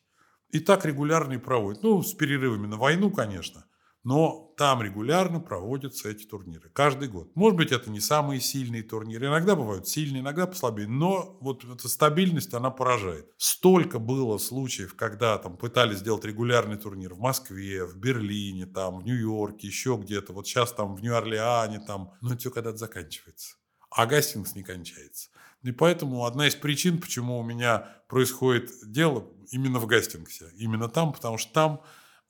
и так регулярно и проводят. Ну, с перерывами на войну, конечно. Но там регулярно проводятся эти турниры. Каждый год. Может быть, это не самые сильные турниры. Иногда бывают сильные, иногда послабее. Но вот эта стабильность, она поражает. Столько было случаев, когда там пытались сделать регулярный турнир в Москве, в Берлине, там, в Нью-Йорке, еще где-то. Вот сейчас там в Нью-Орлеане, там. Но все когда-то заканчивается. А Гастингс не кончается. И поэтому одна из причин, почему у меня происходит дело именно в Гастингсе. Именно там, потому что там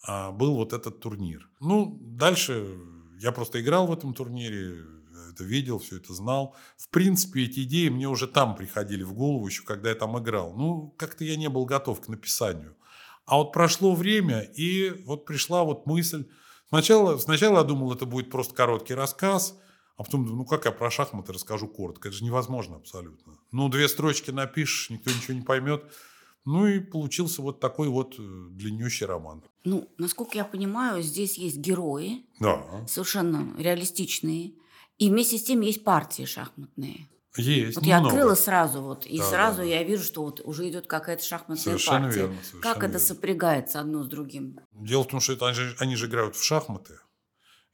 был вот этот турнир. Ну, дальше я просто играл в этом турнире, это видел, все это знал. В принципе, эти идеи мне уже там приходили в голову, еще когда я там играл. Ну, как-то я не был готов к написанию. А вот прошло время, и вот пришла вот мысль. Сначала, сначала я думал, это будет просто короткий рассказ, а потом думаю, ну как я про шахматы расскажу коротко? Это же невозможно абсолютно. Ну, две строчки напишешь, никто ничего не поймет. Ну и получился вот такой вот э, длиннющий роман. Ну, насколько я понимаю, здесь есть герои, Да. совершенно реалистичные, и вместе с тем есть партии шахматные. Есть. Вот я много. открыла сразу, вот, и Да, сразу да, да. я вижу, что вот уже идет какая-то шахматная Совершенно партия. верно. совершенно как это верно. сопрягается одно с другим? Дело в том, что это, они, же, они же играют в шахматы.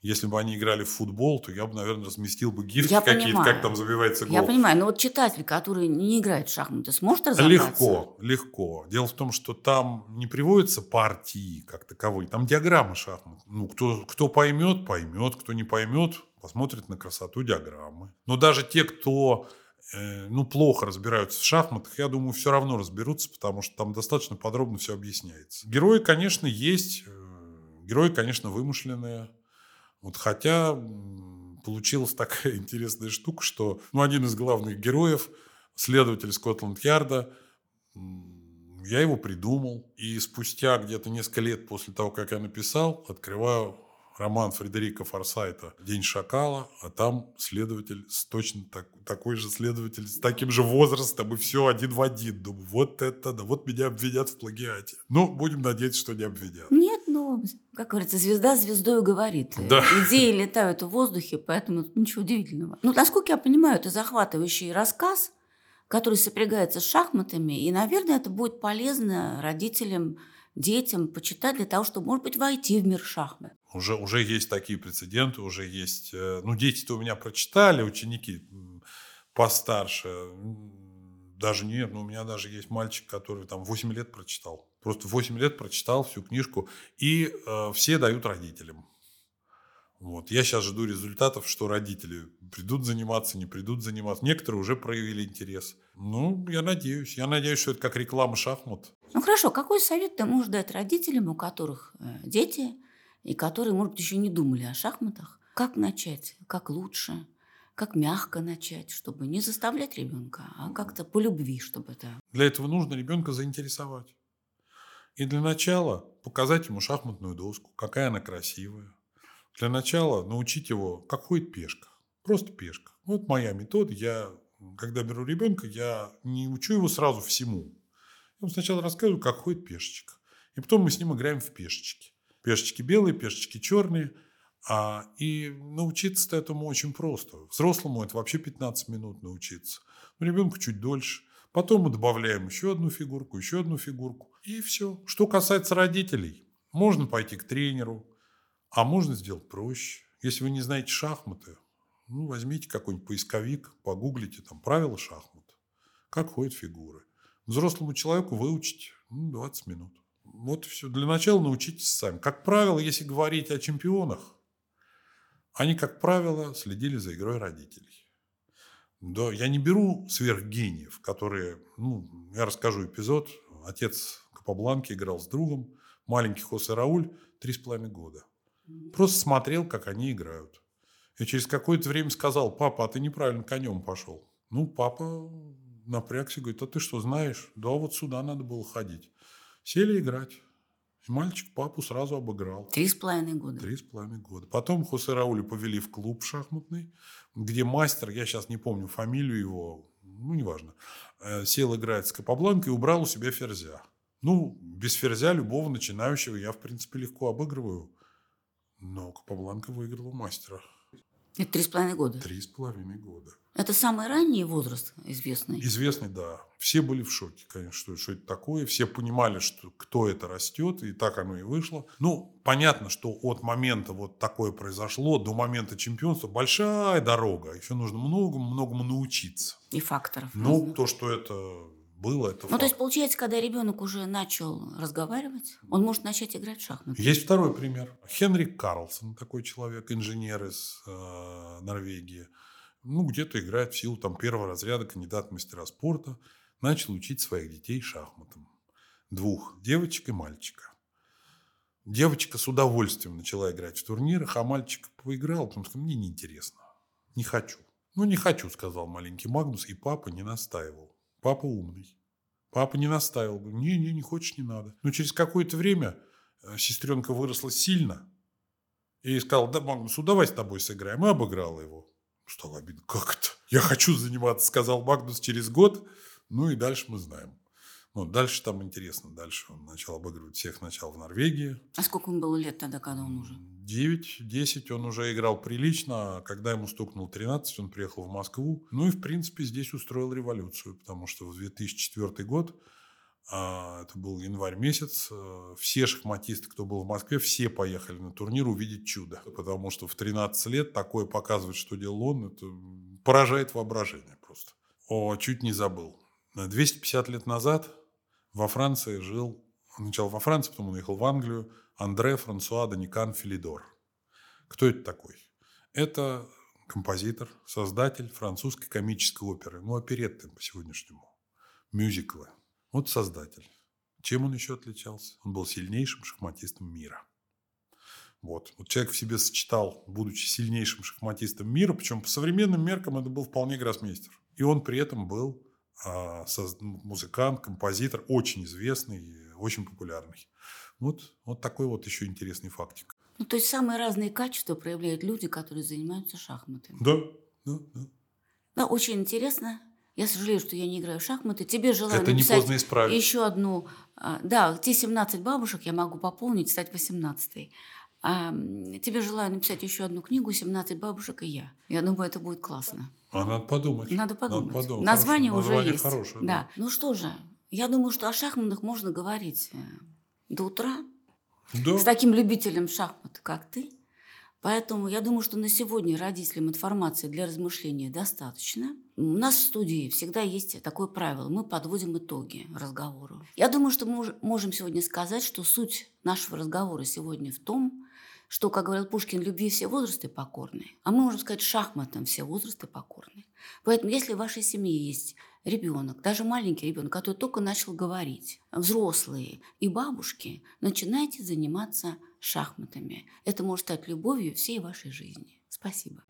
Если бы они играли в футбол, то я бы, наверное, разместил бы гифки какие-то, как там забивается гол. Я понимаю, но вот читатель, который не играет в шахматы, сможет разобраться? Легко, легко. Дело в том, что там не приводятся партии как таковые, там диаграммы шахмат. Ну, кто, кто поймет, поймет, кто не поймет, посмотрит на красоту диаграммы. Но даже те, кто э, ну, плохо разбираются в шахматах, я думаю, все равно разберутся, потому что там достаточно подробно все объясняется. Герои, конечно, есть. э, Герои, конечно, вымышленные. Вот хотя получилась такая *laughs* интересная штука, что ну, один из главных героев, следователь Скотланд-Ярда, я его придумал. И спустя где-то несколько лет после того, как я написал, открываю роман Фредерика Форсайта «День шакала», а там следователь, с точно так- такой же следователь, с таким же возрастом, и все один в один. Думаю, вот это да, вот меня обвинят в плагиате. Ну, будем надеяться, что не обвинят. Нет, ну, как говорится, звезда звездой говорит. *laughs* Да. Идеи летают в воздухе, поэтому ничего удивительного. Ну, насколько я понимаю, это захватывающий рассказ, который сопрягается с шахматами, и, наверное, это будет полезно родителям, детям почитать для того, чтобы, может быть, войти в мир шахмат. Уже, уже есть такие прецеденты, уже есть... э, Ну, дети-то у меня прочитали, ученики постарше. Даже нет, ну, у меня даже есть мальчик, который там 8 лет прочитал. Просто 8 лет прочитал всю книжку. И э, все дают родителям. Вот. Я сейчас жду результатов, что родители придут заниматься, не придут заниматься. Некоторые уже проявили интерес. Ну, я надеюсь. Я надеюсь, что это как реклама шахмат. Ну, хорошо, какой совет ты можешь дать родителям, у которых э, дети, и которые, может быть, еще не думали о шахматах? Как начать? Как лучше? Как мягко начать, чтобы не заставлять ребенка, а как-то по любви, чтобы это... Для этого нужно ребенка заинтересовать. И для начала показать ему шахматную доску, какая она красивая. Для начала научить его, как ходит пешка. Просто пешка. Вот моя метода. Я, когда беру ребенка, я не учу его сразу всему. Я ему сначала рассказываю, как ходит пешечка. И потом мы с ним играем в пешечки. Пешечки белые, пешечки черные. А, и научиться этому очень просто. Взрослому это вообще 15 минут научиться. Но ребенку чуть дольше. Потом мы добавляем еще одну фигурку, еще одну фигурку. И все. Что касается родителей, можно пойти к тренеру, а можно сделать проще. Если вы не знаете шахматы, ну, возьмите какой-нибудь поисковик, погуглите там правила шахмат, как ходят фигуры. Взрослому человеку выучить ну, 20 минут. Вот все. Для начала научитесь сами. Как правило, если говорить о чемпионах, они, как правило, следили за игрой родителей. Да, я не беру сверхгениев, которые, ну, я расскажу эпизод. Отец Капабланки играл с другом, маленький Хосе Рауль, три с половиной года. Просто смотрел, как они играют. И через какое-то время сказал, папа, а ты неправильно конем пошел. Ну, папа напрягся, говорит, а ты что, знаешь? Да, вот сюда надо было ходить. Сели играть. И мальчик папу сразу обыграл. Три с половиной года. Три с половиной года. Потом Хосе Рауля повели в клуб шахматный, где мастер, я сейчас не помню фамилию его, ну, неважно, э, сел играть с Капабланкой и убрал у себя ферзя. Ну, без ферзя любого начинающего я, в принципе, легко обыгрываю. Но Капабланка выиграла у мастера. Это три с половиной года. Три с половиной года. Это самый ранний возраст известный. Известный, да. Все были в шоке, конечно, что, что это такое. Все понимали, что кто это растет, и так оно и вышло. Ну, понятно, что от момента вот такое произошло до момента чемпионства большая дорога. Еще нужно многому-многому научиться. И факторов. Ну, разных. то, что это было, это Ну, факт. то есть, получается, когда ребенок уже начал разговаривать, он может начать играть в шахматы. Есть второй пример. Хенрик Карлсон, такой человек, инженер из э, Норвегии. Ну, где-то играет в силу там, первого разряда, кандидат в мастера спорта. Начал учить своих детей шахматам. Двух, девочек и мальчика. Девочка с удовольствием начала играть в турнирах, а мальчик поиграл, потому что мне неинтересно. Не хочу. Ну, не хочу, сказал маленький Магнус, и папа не настаивал. Папа умный. Папа не настаивал. Говорит, Не-не, не хочешь, не надо. Но через какое-то время э, сестренка выросла сильно. И сказал, да, Магнусу, давай с тобой сыграем. И обыграла его. Стало обидно. Как это? Я хочу заниматься, сказал Магнус через год. Ну и дальше мы знаем. Ну, дальше там интересно. Дальше он начал обыгрывать всех начал в Норвегии. А сколько ему было лет тогда, когда он уже? 9-10 он уже играл прилично. а Когда ему стукнул 13, он приехал в Москву. Ну и, в принципе, здесь устроил революцию, потому что в 2004 год, это был январь месяц, э, все шахматисты, кто был в Москве, все поехали на турнир увидеть чудо. Потому что в 13 лет такое показывать, что делал он, это поражает воображение просто. О, чуть не забыл. 250 лет назад во Франции жил, сначала во Франции, потом он уехал в Англию, Андре Франсуа Даникан Филидор. Кто это такой? Это композитор, создатель французской комической оперы, ну, оперетты по сегодняшнему, мюзиклы. Вот создатель. Чем он еще отличался? Он был сильнейшим шахматистом мира. Вот. вот человек в себе сочетал, будучи сильнейшим шахматистом мира, причем по современным меркам это был вполне гроссмейстер. И он при этом был а, соз- музыкант, композитор, очень известный, очень популярный. Вот, вот такой вот еще интересный фактик. Ну, то есть самые разные качества проявляют люди, которые занимаются шахматами. Да, да, да. Да, очень интересно. Я сожалею, что я не играю в шахматы. Тебе желаю Это не написать поздно исправить. еще одну... а, Да, те 17 бабушек я могу пополнить, стать 18 а, тебе желаю написать еще одну книгу «17 бабушек и я». Я думаю, это будет классно. А надо подумать. Надо подумать. подумать. Название Хорошее. уже Название есть. хорошее, да. да. Ну что же, я думаю, что о шахматах можно говорить э, до утра Да. с таким любителем шахмат, как ты. Поэтому я думаю, что на сегодня родителям информации для размышления достаточно. У нас в студии всегда есть такое правило. Мы подводим итоги разговору. Я думаю, что мы мож- можем сегодня сказать, что суть нашего разговора сегодня в том, что, как говорил Пушкин, любви все возрасты покорны. А мы можем сказать, шахматам все возрасты покорны. Поэтому, если в вашей семье есть ребенок, даже маленький ребенок, который только начал говорить, взрослые и бабушки, начинайте заниматься шахматами. Это может стать любовью всей вашей жизни. Спасибо.